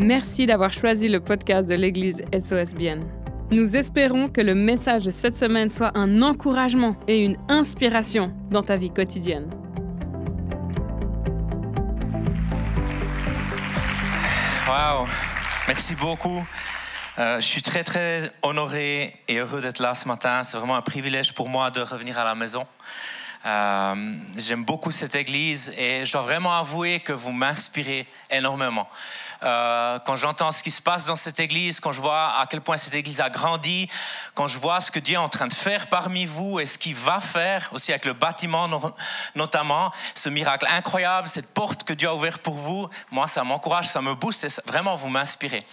Merci d'avoir choisi le podcast de l'Église SOSBN. Nous espérons que le message de cette semaine soit un encouragement et une inspiration dans ta vie quotidienne. Wow, merci beaucoup. Euh, je suis très très honoré et heureux d'être là ce matin. C'est vraiment un privilège pour moi de revenir à la maison. Euh, J'aime beaucoup cette église et je dois vraiment avouer que vous m'inspirez énormément. Euh, quand j'entends ce qui se passe dans cette église, quand je vois à quel point cette église a grandi, quand je vois ce que Dieu est en train de faire parmi vous et ce qu'il va faire aussi avec le bâtiment notamment, ce miracle incroyable, cette porte que Dieu a ouverte pour vous, moi ça m'encourage, ça me booste et vraiment vous m'inspirez.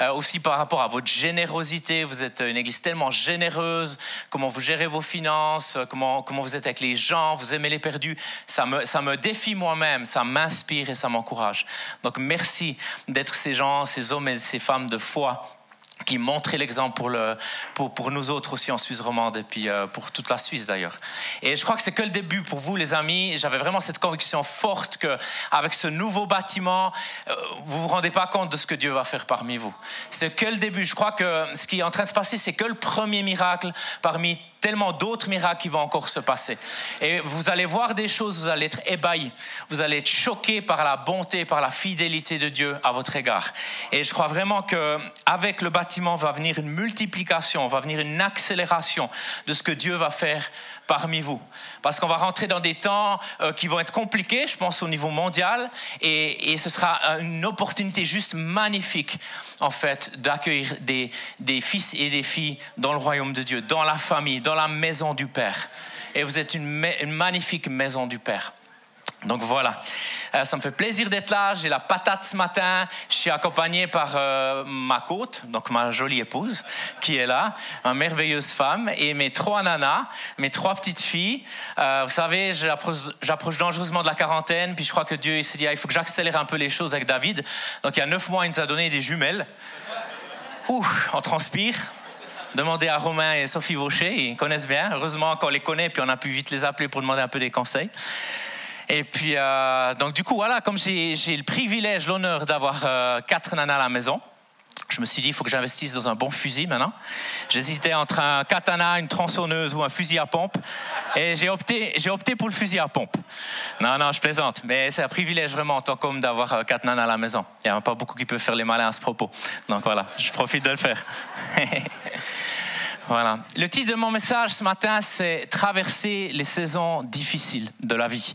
Euh, aussi par rapport à votre générosité. Vous êtes une église tellement généreuse, comment vous gérez vos finances, euh, comment, comment vous êtes avec les gens, vous aimez les perdus. Ça me, ça me défie moi-même, ça m'inspire et ça m'encourage. Donc merci d'être ces gens, ces hommes et ces femmes de foi qui montraient l'exemple pour, le, pour, pour, nous autres aussi en Suisse romande et puis euh, pour toute la Suisse d'ailleurs. Et je crois que c'est que le début pour vous les amis. J'avais vraiment cette conviction forte que avec ce nouveau bâtiment, euh, vous vous rendez pas compte de ce que Dieu va faire parmi vous. C'est que le début. Je crois que ce qui est en train de se passer, c'est que le premier miracle parmi tellement d'autres miracles qui vont encore se passer. Et vous allez voir des choses, vous allez être ébahis, vous allez être choqués par la bonté, par la fidélité de Dieu à votre égard. Et je crois vraiment que avec le bâtiment va venir une multiplication, va venir une accélération de ce que Dieu va faire parmi vous. Parce qu'on va rentrer dans des temps euh, qui vont être compliqués, je pense, au niveau mondial, et, ce sera une opportunité juste magnifique, en fait, d'accueillir des, des fils et des filles dans le royaume de Dieu, dans la famille, dans la maison du Père. Et vous êtes une magnifique maison du Père. Donc voilà, euh, ça me fait plaisir d'être là. J'ai la patate ce matin. Je suis accompagné par euh, ma côte, donc ma jolie épouse, qui est là, une merveilleuse femme, et mes trois nanas, mes trois petites filles. Euh, vous savez, j'approche dangereusement de la quarantaine, puis je crois que Dieu s'est dit, ah, il faut que j'accélère un peu les choses avec David. Donc il y a neuf mois, il nous a donné des jumelles. Ouh, on transpire. Demandez à Romain et Sophie Vaucher, ils connaissent bien. Heureusement qu'on les connaît, puis on a pu vite les appeler pour demander un peu des conseils. Et puis, euh, donc du coup, voilà, comme j'ai le privilège, l'honneur d'avoir euh, quatre nanas à la maison, je me suis dit, il faut que j'investisse dans un bon fusil maintenant. J'hésitais entre un katana, une tronçonneuse ou un fusil à pompe. Et j'ai opté, j'ai opté pour le fusil à pompe. Non, non, je plaisante. Mais c'est un privilège vraiment en tant qu'homme d'avoir euh, quatre nanas à la maison. Il n'y a pas beaucoup qui peuvent faire les malins à ce propos. Donc voilà, je profite de le faire. Voilà. Le titre de mon message ce matin, c'est Traverser les saisons difficiles de la vie.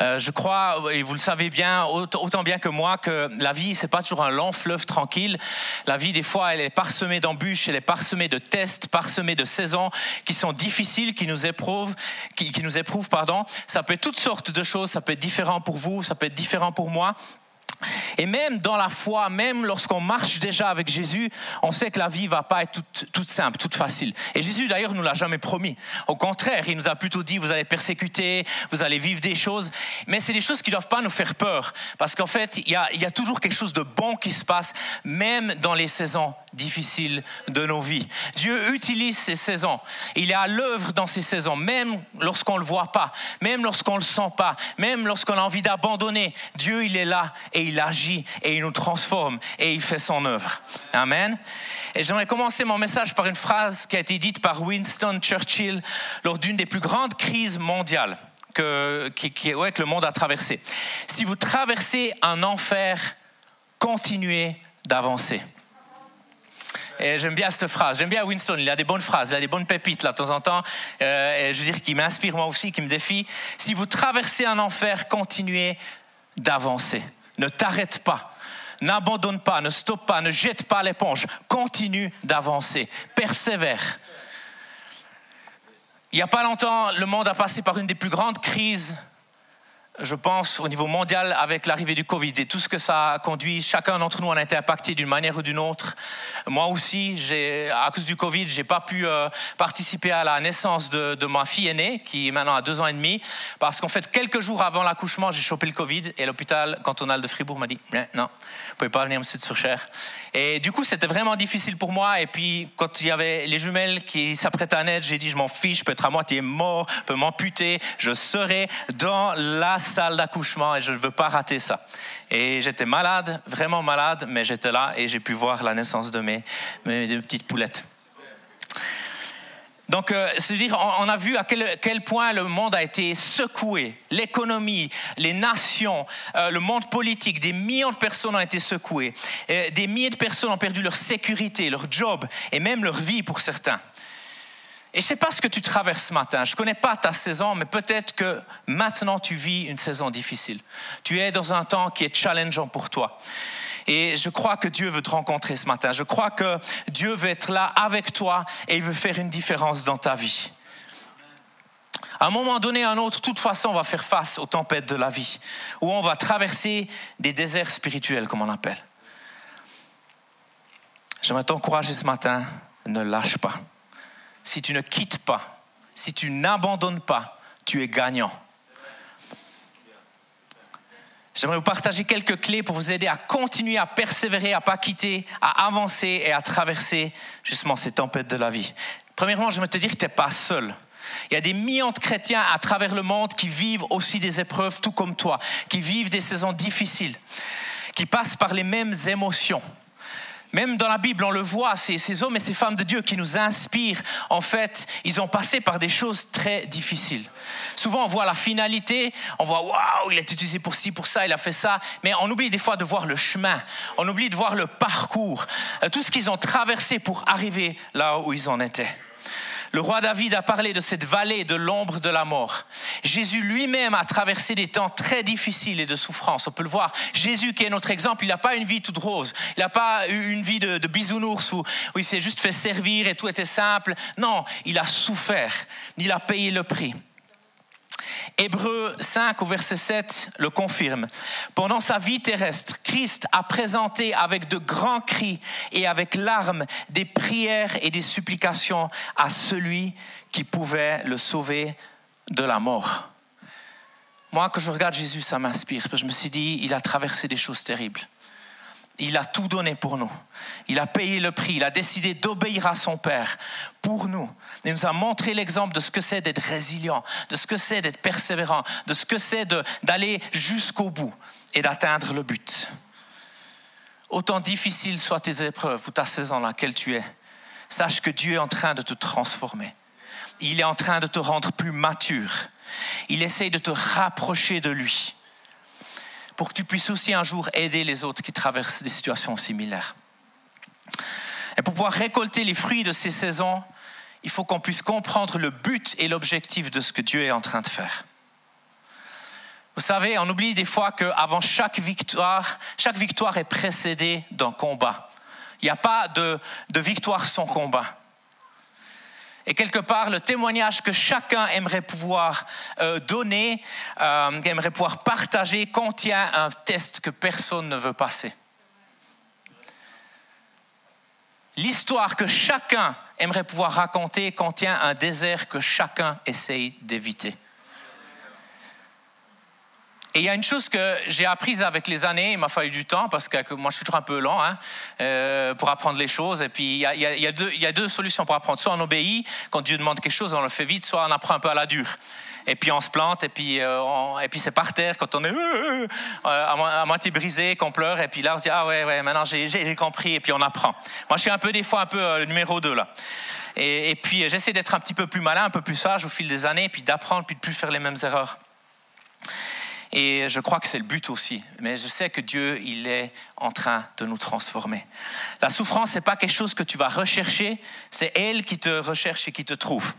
Euh, je crois, et vous le savez bien, autant bien que moi, que la vie, c'est pas toujours un long fleuve tranquille. La vie, des fois, elle est parsemée d'embûches, elle est parsemée de tests, parsemée de saisons qui sont difficiles, qui nous éprouvent, qui, qui nous éprouvent, pardon. Ça peut être toutes sortes de choses, ça peut être différent pour vous, ça peut être différent pour moi. Et même dans la foi, même lorsqu'on marche déjà avec Jésus, on sait que la vie va pas être toute, simple, toute facile. Et Jésus d'ailleurs nous l'a jamais promis. Au contraire, il nous a plutôt dit vous allez persécuter, vous allez vivre des choses, mais c'est des choses qui doivent pas nous faire peur, parce qu'en fait, il y a toujours quelque chose de bon qui se passe, même dans les saisons difficiles de nos vies. Dieu utilise ces saisons. Il est à l'œuvre dans ces saisons, même lorsqu'on le voit pas, même lorsqu'on le sent pas, même lorsqu'on a envie d'abandonner. Dieu, il est là et il agit et il nous transforme et il fait son œuvre. Amen. Et j'aimerais commencer mon message par une phrase qui a été dite par Winston Churchill lors d'une des plus grandes crises mondiales que, que le monde a traversé. Si vous traversez un enfer, continuez d'avancer. Et j'aime bien cette phrase. J'aime bien Winston. Il a des bonnes phrases, il a des bonnes pépites là de temps en temps. Euh, et je veux dire, qui m'inspire moi aussi, qui me défie. Si vous traversez un enfer, continuez d'avancer. Ne t'arrête pas. N'abandonne pas, ne stoppe pas, ne jette pas l'éponge. Continue d'avancer. Persévère. Il n'y a pas longtemps, le monde a passé par une des plus grandes crises je pense, au niveau mondial avec l'arrivée du Covid et tout ce que ça a conduit. Chacun d'entre nous en a été impacté d'une manière ou d'une autre. Moi aussi, à cause du Covid, j'ai pas pu euh, participer à la naissance de, de, ma fille aînée, qui maintenant à deux ans et demi, parce qu'en fait, quelques jours avant l'accouchement, j'ai chopé le Covid et l'hôpital cantonal de Fribourg m'a dit non, vous pouvez pas venir me sur cher. Et du coup, c'était vraiment difficile pour moi. Et puis, quand il y avait les jumelles qui s'apprêtaient à naître, j'ai dit je m'en fiche, je peux être à moitié mort, je peux m'amputer, je serai dans la salle d'accouchement et je ne veux pas rater ça. Et j'étais malade, vraiment malade, mais j'étais là et j'ai pu voir la naissance de mes, mes petites poulettes. Donc, euh, on, a vu à quel, point le monde a été secoué, l'économie, les nations, euh, le monde politique, des millions de personnes ont été secouées, des milliers de personnes ont perdu leur sécurité, leur job et même leur vie pour certains. Et je ne sais pas ce que tu traverses ce matin. Je ne connais pas ta saison, mais peut-être que maintenant tu vis une saison difficile. Tu es dans un temps qui est challengeant pour toi. Et je crois que Dieu veut te rencontrer ce matin. Je crois que Dieu veut être là avec toi et il veut faire une différence dans ta vie. À un moment donné, à un autre, de toute façon, on va faire face aux tempêtes de la vie, où on va traverser des déserts spirituels, comme on appelle. J'aimerais t'encourager ce matin, ne lâche pas si tu ne quittes pas, si tu n'abandonnes pas, tu es gagnant. J'aimerais vous partager quelques clés pour vous aider à continuer à persévérer, à pas quitter, à avancer et à traverser justement ces tempêtes de la vie. Premièrement, je veux te dire que tu n'es pas seul. Il y a des millions de chrétiens à travers le monde qui vivent aussi des épreuves, tout comme toi, qui vivent des saisons difficiles, qui passent par les mêmes émotions. Même dans la Bible, on le voit, ces, hommes et ces femmes de Dieu qui nous inspirent, en fait, ils ont passé par des choses très difficiles. Souvent, on voit la finalité, on voit, waouh, il a été utilisé pour ci, pour ça, il a fait ça, mais on oublie des fois de voir le chemin, on oublie de voir le parcours, euh, tout ce qu'ils ont traversé pour arriver là où ils en étaient. Le roi David a parlé de cette vallée de l'ombre de la mort. Jésus lui-même a traversé des temps très difficiles et de souffrance. On peut le voir. Jésus, qui est notre exemple, il n'a pas une vie toute rose. Il n'a pas eu une vie de, bisounours où, où il s'est juste fait servir et tout était simple. Non, il a souffert. Il a payé le prix. Hébreu 5 au verset 7 le confirme. Pendant sa vie terrestre, Christ a présenté avec de grands cris et avec larmes des prières et des supplications à celui qui pouvait le sauver de la mort. Moi, quand je regarde Jésus, ça m'inspire. Je me suis dit, il a traversé des choses terribles. Il a tout donné pour nous. Il a payé le prix. Il a décidé d'obéir à son Père pour nous. Il nous a montré l'exemple de ce que c'est d'être résilient, de ce que c'est d'être persévérant, de ce que c'est d'aller jusqu'au bout et d'atteindre le but. Autant difficiles soient tes épreuves ou ta saison dans laquelle tu es, sache que Dieu est en train de te transformer. Il est en train de te rendre plus mature. Il essaye de te rapprocher de lui pour que tu puisses aussi un jour aider les autres qui traversent des situations similaires. Et pour pouvoir récolter les fruits de ces saisons, il faut qu'on puisse comprendre le but et l'objectif de ce que Dieu est en train de faire. Vous savez, on oublie des fois qu'avant chaque victoire, chaque victoire est précédée d'un combat. Il n'y a pas de, de victoire sans combat. Et quelque part, le témoignage que chacun aimerait pouvoir euh, donner, euh, aimerait pouvoir partager, contient un test que personne ne veut passer. L'histoire que chacun aimerait pouvoir raconter contient un désert que chacun essaye d'éviter. Et il y a une chose que j'ai apprise avec les années, il m'a fallu du temps parce que moi je suis toujours un peu lent hein, euh, pour apprendre les choses. Et puis il y, a, deux, solutions pour apprendre. Soit on obéit, quand Dieu demande quelque chose, on le fait vite, soit on apprend un peu à la dure. Et puis on se plante, et puis, euh, et c'est par terre quand on est euh, à, moitié brisé, qu'on pleure, et puis là on se dit Ah ouais, ouais maintenant j'ai compris, et puis on apprend. Moi je suis un peu des fois un peu le numéro 2 là. Et, et puis j'essaie d'être un petit peu plus malin, un peu plus sage au fil des années, puis d'apprendre, puis de plus faire les mêmes erreurs. Et je crois que c'est le but aussi. Mais je sais que Dieu, il est en train de nous transformer. La souffrance, ce n'est pas quelque chose que tu vas rechercher, c'est elle qui te recherche et qui te trouve.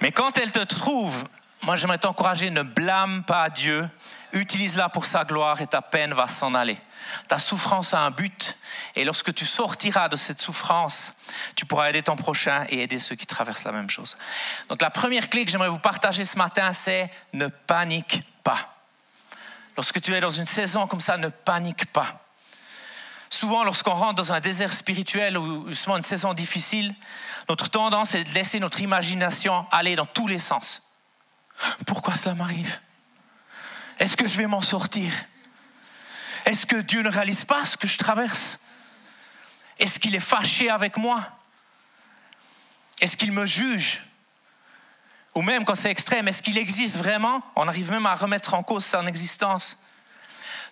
Mais quand elle te trouve, moi j'aimerais t'encourager, ne blâme pas Dieu, utilise-la pour sa gloire et ta peine va s'en aller. Ta souffrance a un but et lorsque tu sortiras de cette souffrance, tu pourras aider ton prochain et aider ceux qui traversent la même chose. Donc la première clé que j'aimerais vous partager ce matin, c'est ne panique Lorsque tu es dans une saison comme ça, ne panique pas. Souvent, lorsqu'on rentre dans un désert spirituel ou justement une saison difficile, notre tendance est de laisser notre imagination aller dans tous les sens. Pourquoi cela m'arrive? Est-ce que je vais m'en sortir? Est-ce que Dieu ne réalise pas ce que je traverse? Est-ce qu'il est fâché avec moi? Est-ce qu'il me juge? Ou même quand c'est extrême, est-ce qu'il existe vraiment? On arrive même à remettre en cause son existence.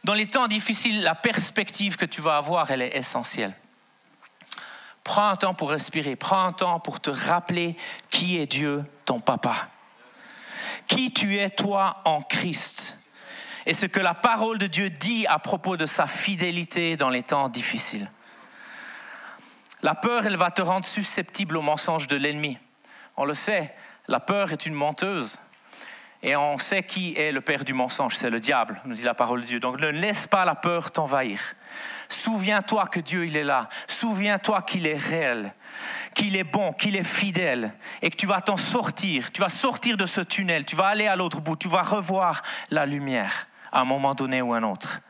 Dans les temps difficiles, la perspective que tu vas avoir, elle est essentielle. Prends un temps pour respirer, prends un temps pour te rappeler qui est Dieu, ton papa. Qui tu es, toi, en Christ. Et ce que la parole de Dieu dit à propos de sa fidélité dans les temps difficiles. La peur, elle va te rendre susceptible aux mensonges de l'ennemi. On le sait, la peur est une menteuse. Et on sait qui est le père du mensonge, c'est le diable, nous dit la parole de Dieu. Donc ne laisse pas la peur t'envahir. Souviens-toi que Dieu, il est là. Souviens-toi qu'il est réel, qu'il est bon, qu'il est fidèle et que tu vas t'en sortir. Tu vas sortir de ce tunnel, tu vas aller à l'autre bout, tu vas revoir la lumière à un moment donné ou un autre.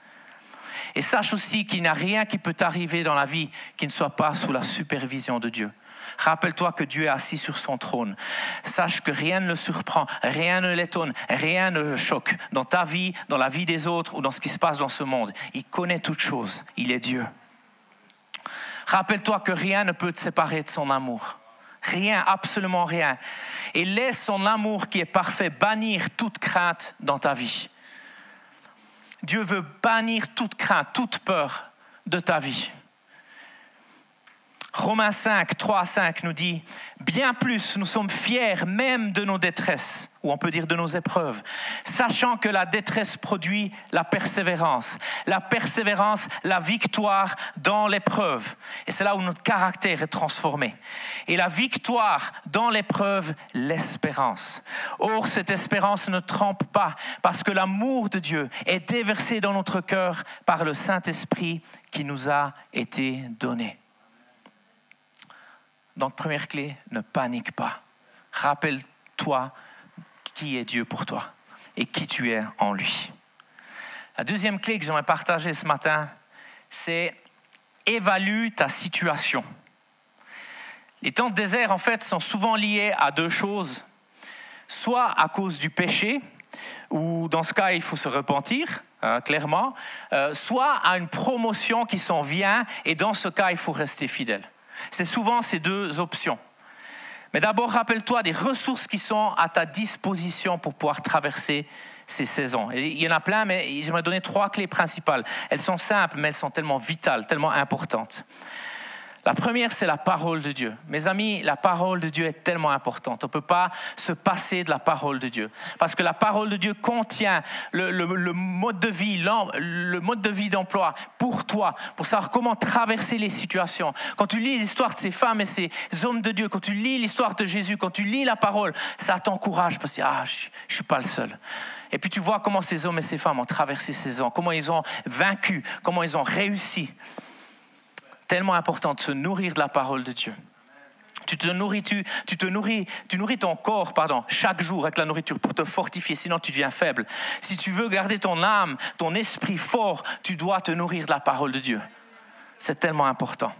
Et sache aussi qu'il n'y a rien qui peut t'arriver dans la vie qui ne soit pas sous la supervision de Dieu. Rappelle-toi que Dieu est assis sur son trône. Sache que rien ne le surprend, rien ne l'étonne, rien ne le choque dans ta vie, dans la vie des autres ou dans ce qui se passe dans ce monde. Il connaît toutes choses. Il est Dieu. Rappelle-toi que rien ne peut te séparer de son amour. Rien, absolument rien. Et laisse son amour qui est parfait bannir toute crainte dans ta vie. Dieu veut bannir toute crainte, toute peur de ta vie. Romains 5, 3 à 5 nous dit, bien plus, nous sommes fiers même de nos détresses, ou on peut dire de nos épreuves, sachant que la détresse produit la persévérance, la persévérance, la victoire dans l'épreuve. Et c'est là où notre caractère est transformé. Et la victoire dans l'épreuve, l'espérance. Or, cette espérance ne trompe pas, parce que l'amour de Dieu est déversé dans notre cœur par le Saint-Esprit qui nous a été donné. Donc, première clé, ne panique pas. Rappelle-toi qui est Dieu pour toi et qui tu es en lui. La deuxième clé que j'aimerais partager ce matin, c'est évalue ta situation. Les temps de désert, en fait, sont souvent liés à deux choses. Soit à cause du péché, ou dans ce cas, il faut se repentir, hein, clairement, euh, soit à une promotion qui s'en vient, et dans ce cas, il faut rester fidèle. C'est souvent ces deux options. Mais d'abord, rappelle-toi des ressources qui sont à ta disposition pour pouvoir traverser ces saisons. il y en a plein, mais j'aimerais donner trois clés principales. Elles sont simples, mais elles sont tellement vitales, tellement importantes. La première, c'est la parole de Dieu. Mes amis, la parole de Dieu est tellement importante. On ne peut pas se passer de la parole de Dieu. Parce que la parole de Dieu contient le, mode de vie, le mode de vie d'emploi pour toi, pour savoir comment traverser les situations. Quand tu lis l'histoire de ces femmes et ces hommes de Dieu, quand tu lis l'histoire de Jésus, quand tu lis la parole, ça t'encourage parce que ah, je ne suis pas le seul. Et puis tu vois comment ces hommes et ces femmes ont traversé ces ans, comment ils ont vaincu, comment ils ont réussi tellement important de se nourrir de la parole de Dieu. Tu te nourris, tu, te nourris, tu nourris ton corps, chaque jour avec la nourriture pour te fortifier, sinon tu deviens faible. Si tu veux garder ton âme, ton esprit fort, tu dois te nourrir de la parole de Dieu. C'est tellement important.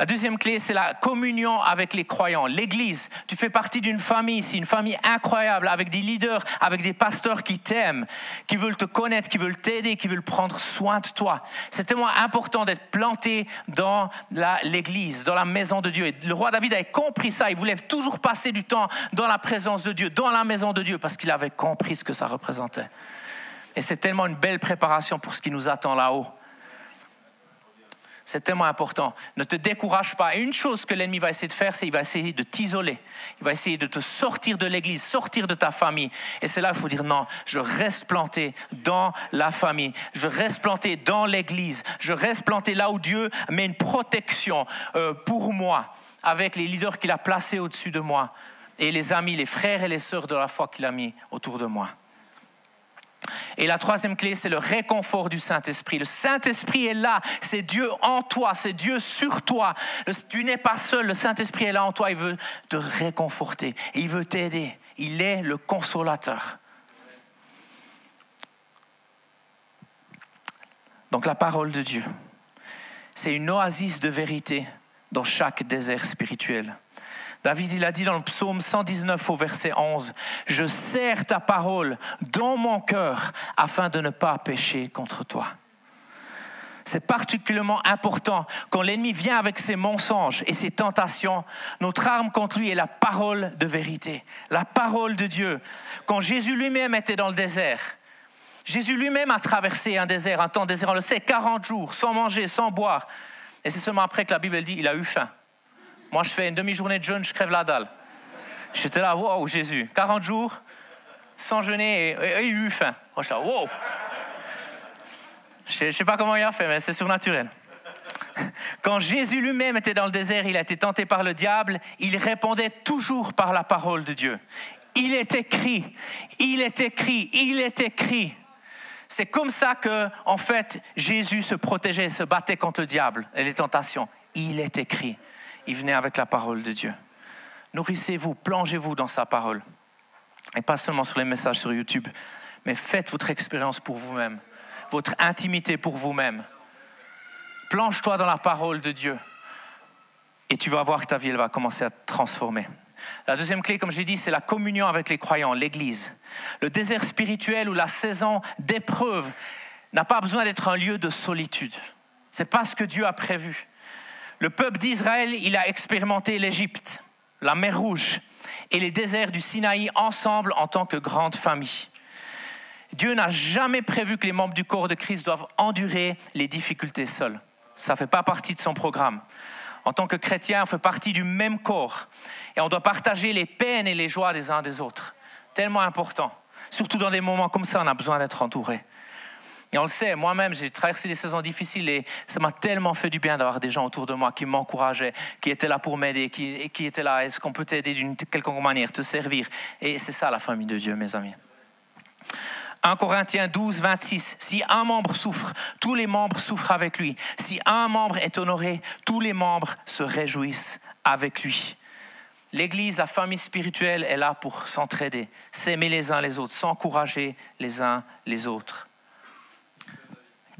La deuxième clé, c'est la communion avec les croyants. L'Église, tu fais partie d'une famille ici, une famille incroyable, avec des leaders, avec des pasteurs qui t'aiment, qui veulent te connaître, qui veulent t'aider, qui veulent prendre soin de toi. C'est tellement important d'être planté dans l'Église, dans la maison de Dieu. Et le roi David avait compris ça. Il voulait toujours passer du temps dans la présence de Dieu, dans la maison de Dieu, parce qu'il avait compris ce que ça représentait. Et c'est tellement une belle préparation pour ce qui nous attend là-haut. C'est tellement important. Ne te décourage pas. Et une chose que l'ennemi va essayer de faire, c'est qu'il va essayer de t'isoler. Il va essayer de te sortir de l'église, sortir de ta famille. Et c'est là qu'il faut dire non, je reste planté dans la famille. Je reste planté dans l'église. Je reste planté là où Dieu met une protection euh, pour moi, avec les leaders qu'il a placés au-dessus de moi, et les amis, les frères et les sœurs de la foi qu'il a mis autour de moi. Et la troisième clé, c'est le réconfort du Saint-Esprit. Le Saint-Esprit est là, c'est Dieu en toi, c'est Dieu sur toi. Tu n'es pas seul, le Saint-Esprit est là en toi, il veut te réconforter, il veut t'aider. Il est le consolateur. Donc la parole de Dieu, c'est une oasis de vérité dans chaque désert spirituel. David, il a dit dans le psaume 119 au verset 11, Je serre ta parole dans mon cœur afin de ne pas pécher contre toi. C'est particulièrement important quand l'ennemi vient avec ses mensonges et ses tentations. Notre arme contre lui est la parole de vérité, la parole de Dieu. Quand Jésus lui-même était dans le désert, Jésus lui-même a traversé un désert, un temps désert, on le sait, 40 jours, sans manger, sans boire. Et c'est seulement après que la Bible dit il a eu faim. Moi, je fais une demi-journée de jeûne, je crève la dalle. J'étais là, wow, Jésus, 40 jours, sans jeûner, et, il eu faim. Moi, je wow. Je ne sais pas comment il a fait, mais c'est surnaturel. Quand Jésus lui-même était dans le désert, il a été tenté par le diable, il répondait toujours par la parole de Dieu. Il est écrit, il est écrit, il est écrit. C'est comme ça que, en fait, Jésus se protégeait, se battait contre le diable et les tentations. Il est écrit. Il venait avec la parole de Dieu. Nourrissez-vous, plongez-vous dans sa parole. Et pas seulement sur les messages sur YouTube, mais faites votre expérience pour vous-même, votre intimité pour vous-même. Plonge-toi dans la parole de Dieu et tu vas voir que ta vie va commencer à te transformer. La deuxième clé, comme j'ai dit, c'est la communion avec les croyants, l'Église. Le désert spirituel ou la saison d'épreuve n'a pas besoin d'être un lieu de solitude. C'est pas ce que Dieu a prévu. Le peuple d'Israël, il a expérimenté l'Égypte, la mer Rouge et les déserts du Sinaï ensemble en tant que grande famille. Dieu n'a jamais prévu que les membres du corps de Christ doivent endurer les difficultés seuls. Ça ne fait pas partie de son programme. En tant que chrétien, on fait partie du même corps et on doit partager les peines et les joies des uns des autres. Tellement important. Surtout dans des moments comme ça, on a besoin d'être entouré. Et on le sait, moi-même, j'ai traversé des saisons difficiles et ça m'a tellement fait du bien d'avoir des gens autour de moi qui m'encourageaient, qui étaient là pour m'aider, qui, qui étaient là, est-ce qu'on peut t'aider d'une quelconque manière, te servir? Et c'est ça la famille de Dieu, mes amis. 1 Corinthiens 12, 26. Si un membre souffre, tous les membres souffrent avec lui. Si un membre est honoré, tous les membres se réjouissent avec lui. L'Église, la famille spirituelle est là pour s'entraider, s'aimer les uns les autres, s'encourager les uns les autres.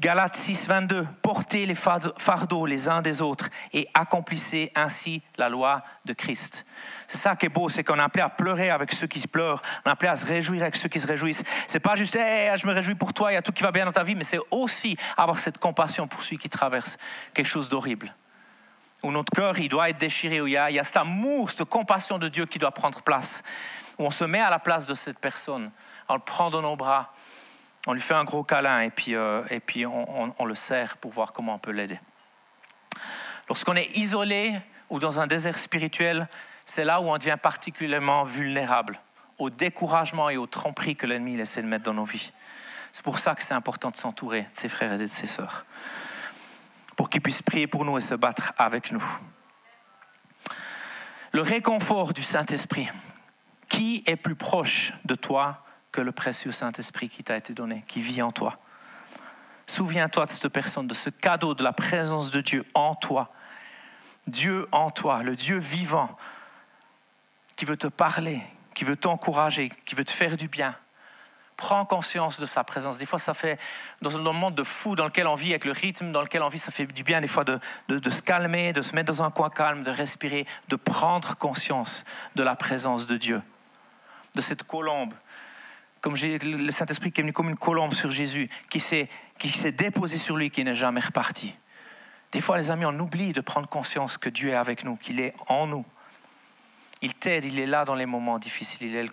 Galates 6, 22, portez les fardeaux les uns des autres et accomplissez ainsi la loi de Christ. C'est ça qui est beau, c'est qu'on est appelé à pleurer avec ceux qui pleurent, on est appelé à se réjouir avec ceux qui se réjouissent. C'est pas juste, hey, je me réjouis pour toi, il y a tout qui va bien dans ta vie, mais c'est aussi avoir cette compassion pour celui qui traverse quelque chose d'horrible. Où notre cœur, il doit être déchiré, où il y, a, il y a cet amour, cette compassion de Dieu qui doit prendre place, où on se met à la place de cette personne, on le prend dans nos bras on lui fait un gros câlin et puis, euh, et puis on, le serre pour voir comment on peut l'aider. Lorsqu'on est isolé ou dans un désert spirituel, c'est là où on devient particulièrement vulnérable au découragement et aux tromperies que l'ennemi essaie de mettre dans nos vies. C'est pour ça que c'est important de s'entourer de ses frères et de ses sœurs, pour qu'ils puissent prier pour nous et se battre avec nous. Le réconfort du Saint-Esprit. Qui est plus proche de toi que le précieux Saint-Esprit qui t'a été donné, qui vit en toi. Souviens-toi de cette personne, de ce cadeau de la présence de Dieu en toi. Dieu en toi, le Dieu vivant, qui veut te parler, qui veut t'encourager, qui veut te faire du bien. Prends conscience de sa présence. Des fois, ça fait, dans le monde de fou dans lequel on vit, avec le rythme dans lequel on vit, ça fait du bien des fois de, de se calmer, de se mettre dans un coin calme, de respirer, de prendre conscience de la présence de Dieu, de cette colombe comme le Saint-Esprit qui est venu comme une colombe sur Jésus, qui s'est, qui s'est déposé sur lui, qui n'est jamais reparti. Des fois, les amis, on oublie de prendre conscience que Dieu est avec nous, qu'il est en nous. Il t'aide, il est là dans les moments difficiles, il est le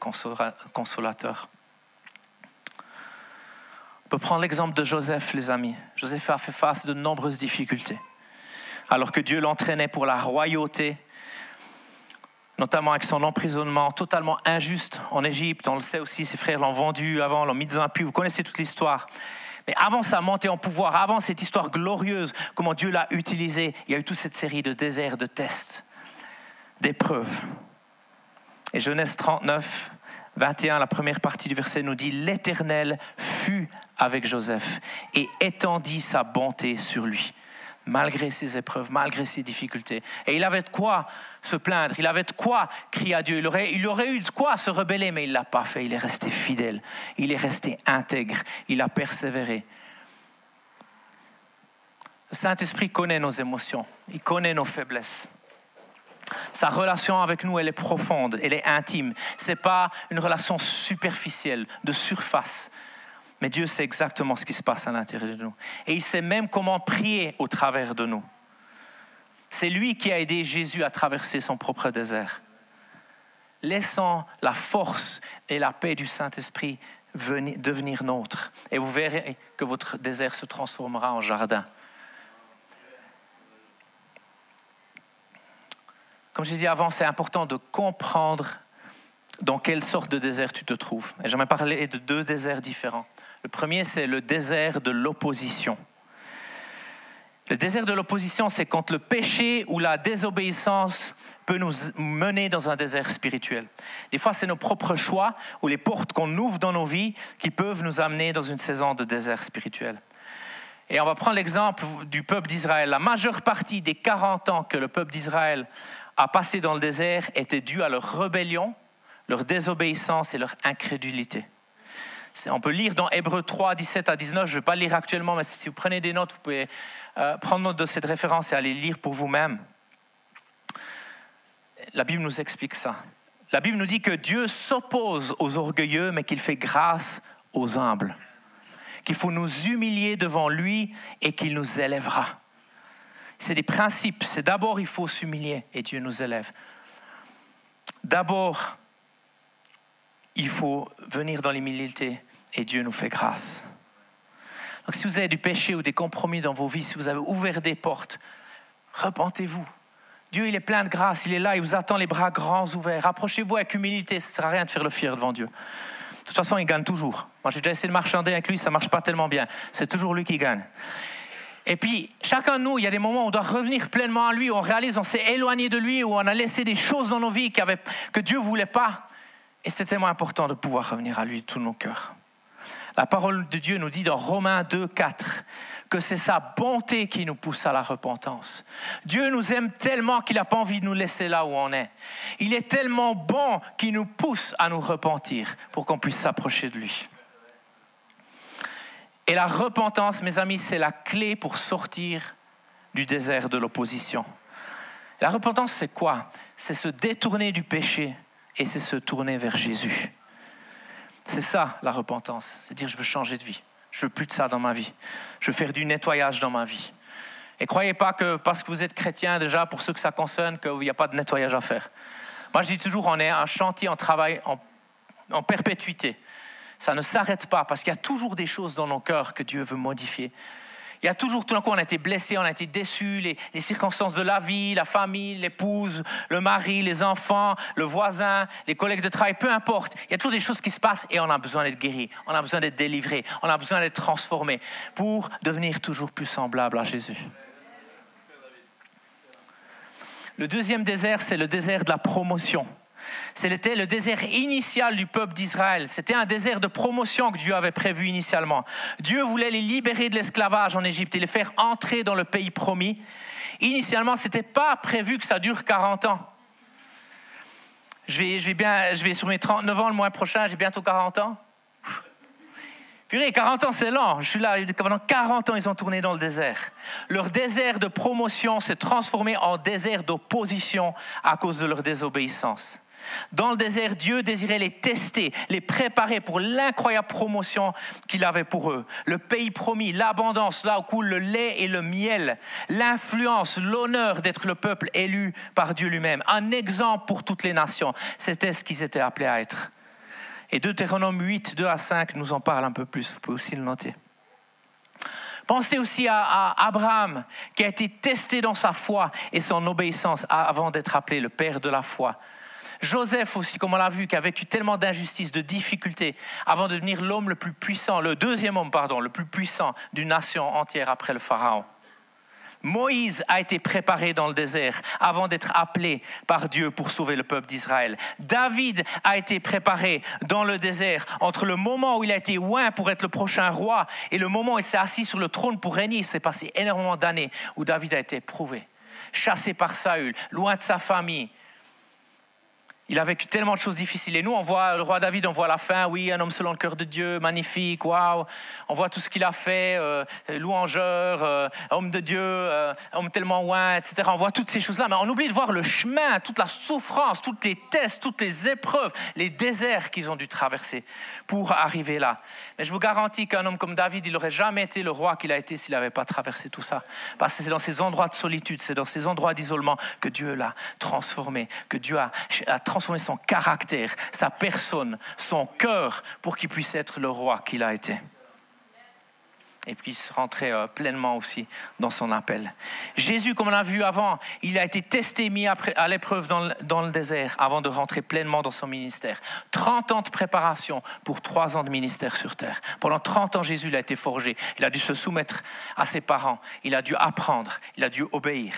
consolateur. On peut prendre l'exemple de Joseph, les amis. Joseph a fait face de nombreuses difficultés. Alors que Dieu l'entraînait pour la royauté, notamment avec son emprisonnement totalement injuste en Égypte. On le sait aussi, ses frères l'ont vendu avant, l'ont mis dans un puits. Vous connaissez toute l'histoire. Mais avant sa montée en pouvoir, avant cette histoire glorieuse, comment Dieu l'a utilisé, il y a eu toute cette série de déserts, de tests, d'épreuves. Et Genèse 39, 21, la première partie du verset nous dit, L'Éternel fut avec Joseph et étendit sa bonté sur lui malgré ses épreuves, malgré ses difficultés. Et il avait de quoi se plaindre, il avait de quoi crier à Dieu, il aurait, il aurait eu de quoi se rebeller, mais il ne l'a pas fait, il est resté fidèle, il est resté intègre, il a persévéré. Le Saint-Esprit connaît nos émotions, il connaît nos faiblesses. Sa relation avec nous, elle est profonde, elle est intime. Ce n'est pas une relation superficielle, de surface. Mais Dieu sait exactement ce qui se passe à l'intérieur de nous. Et il sait même comment prier au travers de nous. C'est lui qui a aidé Jésus à traverser son propre désert. Laissant la force et la paix du Saint-Esprit devenir nôtre. Et vous verrez que votre désert se transformera en jardin. Comme je disais avant, c'est important de comprendre dans quelle sorte de désert tu te trouves. Et j'aimerais parler de deux déserts différents. Le premier, c'est le désert de l'opposition. Le désert de l'opposition, c'est quand le péché ou la désobéissance peut nous mener dans un désert spirituel. Des fois, c'est nos propres choix ou les portes qu'on ouvre dans nos vies qui peuvent nous amener dans une saison de désert spirituel. Et on va prendre l'exemple du peuple d'Israël. La majeure partie des 40 ans que le peuple d'Israël a passé dans le désert était due à leur rébellion, leur désobéissance et leur incrédulité. On peut lire dans Hébreu 3, 17 à 19. Je ne vais pas lire actuellement, mais si vous prenez des notes, vous pouvez euh, prendre note de cette référence et aller lire pour vous-même. La Bible nous explique ça. La Bible nous dit que Dieu s'oppose aux orgueilleux, mais qu'il fait grâce aux humbles. Qu'il faut nous humilier devant lui et qu'il nous élèvera. C'est des principes. C'est d'abord il faut s'humilier et Dieu nous élève. D'abord, il faut venir dans l'humilité et Dieu nous fait grâce. Donc si vous avez du péché ou des compromis dans vos vies, si vous avez ouvert des portes, repentez-vous. Dieu, il est plein de grâce, il est là, il vous attend les bras grands ouverts. Rapprochez-vous avec humilité, ça ne sert à rien de faire le fier devant Dieu. De toute façon, il gagne toujours. Moi, j'ai déjà essayé de marchander avec lui, ça ne marche pas tellement bien. C'est toujours lui qui gagne. Et puis, chacun de nous, il y a des moments où on doit revenir pleinement à lui, où on réalise qu'on s'est éloigné de lui, où on a laissé des choses dans nos vies que Dieu ne voulait pas. Et c'est tellement important de pouvoir revenir à lui de tous nos cœurs. La parole de Dieu nous dit dans Romains 2, 4 que c'est sa bonté qui nous pousse à la repentance. Dieu nous aime tellement qu'il n'a pas envie de nous laisser là où on est. Il est tellement bon qu'il nous pousse à nous repentir pour qu'on puisse s'approcher de lui. Et la repentance, mes amis, c'est la clé pour sortir du désert de l'opposition. La repentance, c'est quoi? C'est se détourner du péché et c'est se tourner vers Jésus. C'est ça la repentance, c'est dire je veux changer de vie. Je veux plus de ça dans ma vie. Je veux faire du nettoyage dans ma vie. Et croyez pas que parce que vous êtes chrétien déjà, pour ceux que ça concerne, qu'il n'y a pas de nettoyage à faire. Moi, je dis toujours, on est un chantier, on travaille en, en perpétuité. Ça ne s'arrête pas parce qu'il y a toujours des choses dans nos cœurs que Dieu veut modifier. Il y a toujours, tout d'un coup, on a été blessé, on a été déçu, les, les, circonstances de la vie, la famille, l'épouse, le mari, les enfants, le voisin, les collègues de travail, peu importe. Il y a toujours des choses qui se passent et on a besoin d'être guéri, on a besoin d'être délivré, on a besoin d'être transformé pour devenir toujours plus semblable à Jésus. Le deuxième désert, c'est le désert de la promotion. C'était le désert initial du peuple d'Israël. C'était un désert de promotion que Dieu avait prévu initialement. Dieu voulait les libérer de l'esclavage en Égypte et les faire entrer dans le pays promis. Initialement, ce n'était pas prévu que ça dure 40 ans. Je vais, bien, je vais sur mes 39 ans le mois prochain, j'ai bientôt 40 ans. Purée, 40 ans, c'est lent. Je suis là, pendant 40 ans, ils ont tourné dans le désert. Leur désert de promotion s'est transformé en désert d'opposition à cause de leur désobéissance. Dans le désert, Dieu désirait les tester, les préparer pour l'incroyable promotion qu'il avait pour eux. Le pays promis, l'abondance, là où coule le lait et le miel, l'influence, l'honneur d'être le peuple élu par Dieu lui-même. Un exemple pour toutes les nations. C'était ce qu'ils étaient appelés à être. Et Deutéronome 8, 2 à 5 nous en parle un peu plus. Vous pouvez aussi le noter. Pensez aussi à, à, Abraham, qui a été testé dans sa foi et son obéissance avant d'être appelé le père de la foi. Joseph aussi, comme on l'a vu, qui a vécu tellement d'injustices, de difficultés, avant de devenir l'homme le plus puissant, le deuxième homme, pardon, le plus puissant d'une nation entière après le Pharaon. Moïse a été préparé dans le désert avant d'être appelé par Dieu pour sauver le peuple d'Israël. David a été préparé dans le désert entre le moment où il a été oint pour être le prochain roi et le moment où il s'est assis sur le trône pour régner. Il s'est passé énormément d'années où David a été prouvé, chassé par Saül, loin de sa famille, Il a vécu tellement de choses difficiles. Et nous, on voit le roi David, on voit la fin, oui, un homme selon le cœur de Dieu, magnifique, waouh. On voit tout ce qu'il a fait, euh, louangeur, euh, homme de Dieu, euh, homme tellement loin, etc. On voit toutes ces choses-là, mais on oublie de voir le chemin, toute la souffrance, toutes les tests, toutes les épreuves, les déserts qu'ils ont dû traverser pour arriver là. Mais je vous garantis qu'un homme comme David, il n'aurait jamais été le roi qu'il a été s'il n'avait pas traversé tout ça. Parce que c'est dans ces endroits de solitude, c'est dans ces endroits d'isolement que Dieu l'a transformé, que Dieu a, a transformé son caractère, sa personne, son cœur, pour qu'il puisse être le roi qu'il a été. Et puisse rentrer euh, pleinement aussi dans son appel. Jésus, comme on l'a vu avant, il a été testé, mis à l'épreuve dans le désert avant de rentrer pleinement dans son ministère. 30 ans de préparation pour 3 ans de ministère sur terre. Pendant 30 ans, Jésus a été forgé. Il a dû se soumettre à ses parents. Il a dû apprendre. Il a dû obéir.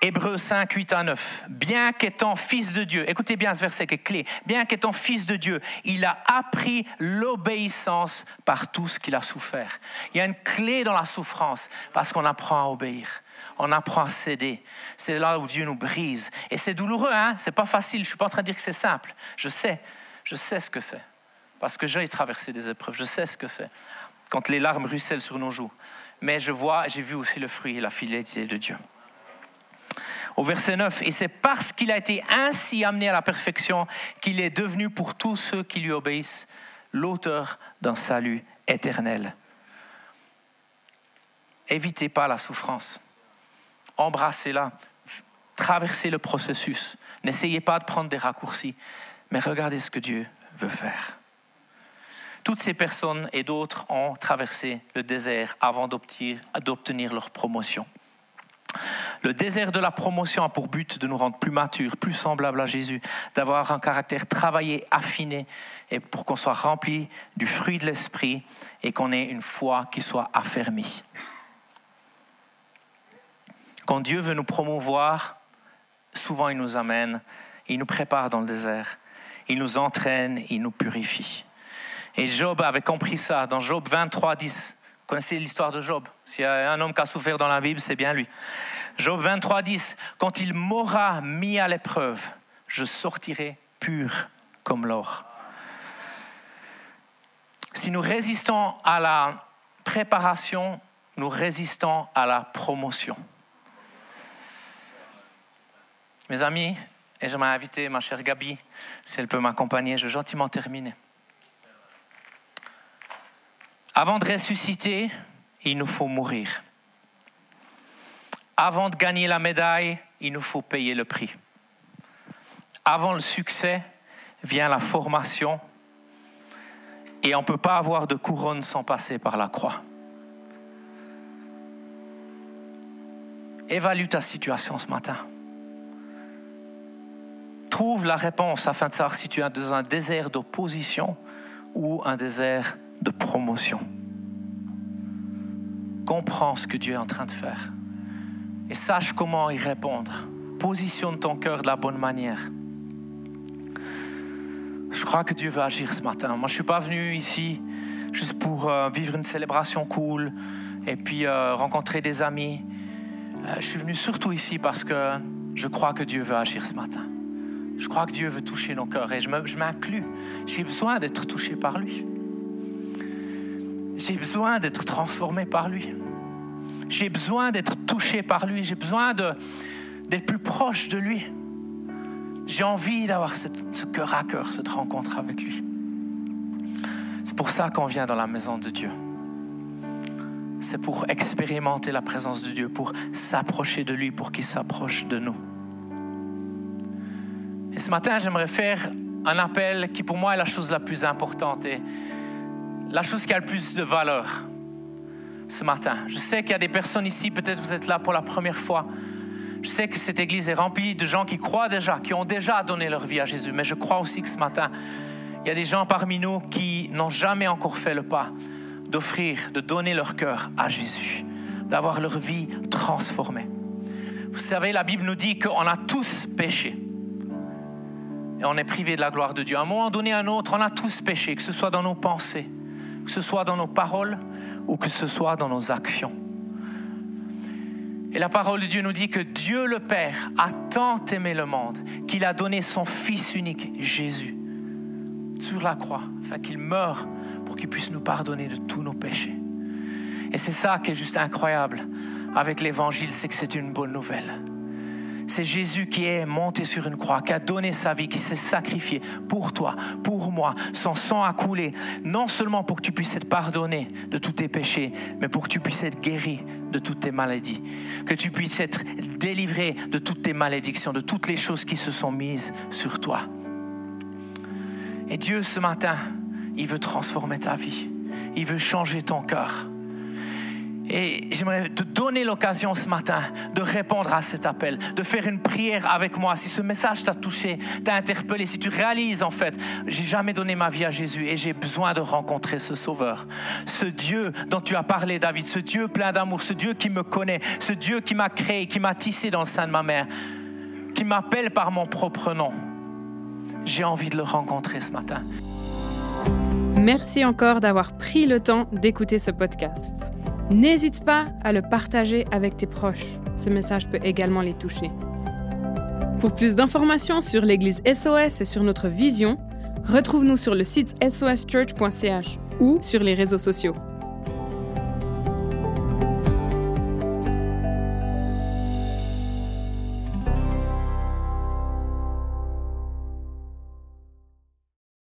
Hébreu 5, 8 à 9. Bien qu'étant fils de Dieu, écoutez bien ce verset qui est clé, bien qu'étant fils de Dieu, il a appris l'obéissance par tout ce qu'il a souffert. Il y a une clé dans la souffrance parce qu'on apprend à obéir. On apprend à céder. C'est là où Dieu nous brise. Et c'est douloureux, hein? C'est pas facile. Je suis pas en train de dire que c'est simple. Je sais, je sais ce que c'est. Parce que j'ai traversé des épreuves. Je sais ce que c'est. Quand les larmes ruissellent sur nos joues. Mais je vois, j'ai vu aussi le fruit et la fidélité de Dieu au verset 9. Et c'est parce qu'il a été ainsi amené à la perfection qu'il est devenu pour tous ceux qui lui obéissent l'auteur d'un salut éternel. Évitez pas la souffrance. Embrassez-la. Traversez le processus. N'essayez pas de prendre des raccourcis, mais regardez ce que Dieu veut faire. Toutes ces personnes et d'autres ont traversé le désert avant d'obtenir leur promotion. Le désert de la promotion a pour but de nous rendre plus matures, plus semblables à Jésus, d'avoir un caractère travaillé, affiné, et pour qu'on soit rempli du fruit de l'esprit et qu'on ait une foi qui soit affermie. Quand Dieu veut nous promouvoir, souvent il nous amène, il nous prépare dans le désert, il nous entraîne, il nous purifie. Et Job avait compris ça dans Job 23, 10. Vous connaissez l'histoire de Job S'il y a un homme qui a souffert dans la Bible, c'est bien lui. Job 23, 10. Quand il m'aura mis à l'épreuve, je sortirai pur comme l'or. Si nous résistons à la préparation, nous résistons à la promotion. Mes amis, et je m'ai invité ma chère Gabi, si elle peut m'accompagner, je vais gentiment terminer. Avant de ressusciter, il nous faut mourir. Avant de gagner la médaille, il nous faut payer le prix. Avant le succès vient la formation et on ne peut pas avoir de couronne sans passer par la croix. Évalue ta situation ce matin. Trouve la réponse afin de savoir si tu es dans un désert d'opposition ou un désert de promotion. Comprends ce que Dieu est en train de faire et sache comment y répondre. Positionne ton cœur de la bonne manière. Je crois que Dieu veut agir ce matin. Moi, je ne suis pas venu ici juste pour euh, vivre une célébration cool et puis euh, rencontrer des amis. Euh, je suis venu surtout ici parce que je crois que Dieu veut agir ce matin. Je crois que Dieu veut toucher nos cœurs et je m'inclus. J'ai besoin d'être touché par lui. J'ai besoin d'être transformé par lui. J'ai besoin d'être touché par lui. J'ai besoin d'être plus proche de lui. J'ai envie d'avoir ce cœur à cœur, cette rencontre avec lui. C'est pour ça qu'on vient dans la maison de Dieu. C'est pour expérimenter la présence de Dieu, pour s'approcher de lui, pour qu'il s'approche de nous. Et ce matin, j'aimerais faire un appel qui pour moi est la chose la plus importante la chose qui a le plus de valeur ce matin. Je sais qu'il y a des personnes ici, peut-être vous êtes là pour la première fois. Je sais que cette église est remplie de gens qui croient déjà, qui ont déjà donné leur vie à Jésus. Mais je crois aussi que ce matin, il y a des gens parmi nous qui n'ont jamais encore fait le pas d'offrir, de donner leur cœur à Jésus, d'avoir leur vie transformée. Vous savez, la Bible nous dit qu'on a tous péché. Et on est privé de la gloire de Dieu. À un moment donné, à un autre, on a tous péché, que ce soit dans nos pensées, que ce soit dans nos paroles, ou que ce soit dans nos actions. Et la parole de Dieu nous dit que Dieu le Père a tant aimé le monde qu'il a donné son Fils unique, Jésus, sur la croix, afin qu'il meure pour qu'il puisse nous pardonner de tous nos péchés. Et c'est ça qui est juste incroyable avec l'Évangile, c'est que c'est une bonne nouvelle. C'est Jésus qui est monté sur une croix, qui a donné sa vie, qui s'est sacrifié pour toi, pour moi. Son sang a coulé, non seulement pour que tu puisses être pardonné de tous tes péchés, mais pour que tu puisses être guéri de toutes tes maladies, que tu puisses être délivré de toutes tes malédictions, de toutes les choses qui se sont mises sur toi. Et Dieu, ce matin, il veut transformer ta vie. Il veut changer ton cœur. Et j'aimerais te donner l'occasion ce matin de répondre à cet appel, de faire une prière avec moi. Si ce message t'a touché, t'a interpellé, si tu réalises en fait, j'ai jamais donné ma vie à Jésus et j'ai besoin de rencontrer ce Sauveur, ce Dieu dont tu as parlé, David, ce Dieu plein d'amour, ce Dieu qui me connaît, ce Dieu qui m'a créé, qui m'a tissé dans le sein de ma mère, qui m'appelle par mon propre nom. J'ai envie de le rencontrer ce matin. Merci encore d'avoir pris le temps d'écouter ce podcast. N'hésite pas à le partager avec tes proches. Ce message peut également les toucher. Pour plus d'informations sur l'Église SOS et sur notre vision, retrouve-nous sur le site soschurch.ch ou sur les réseaux sociaux.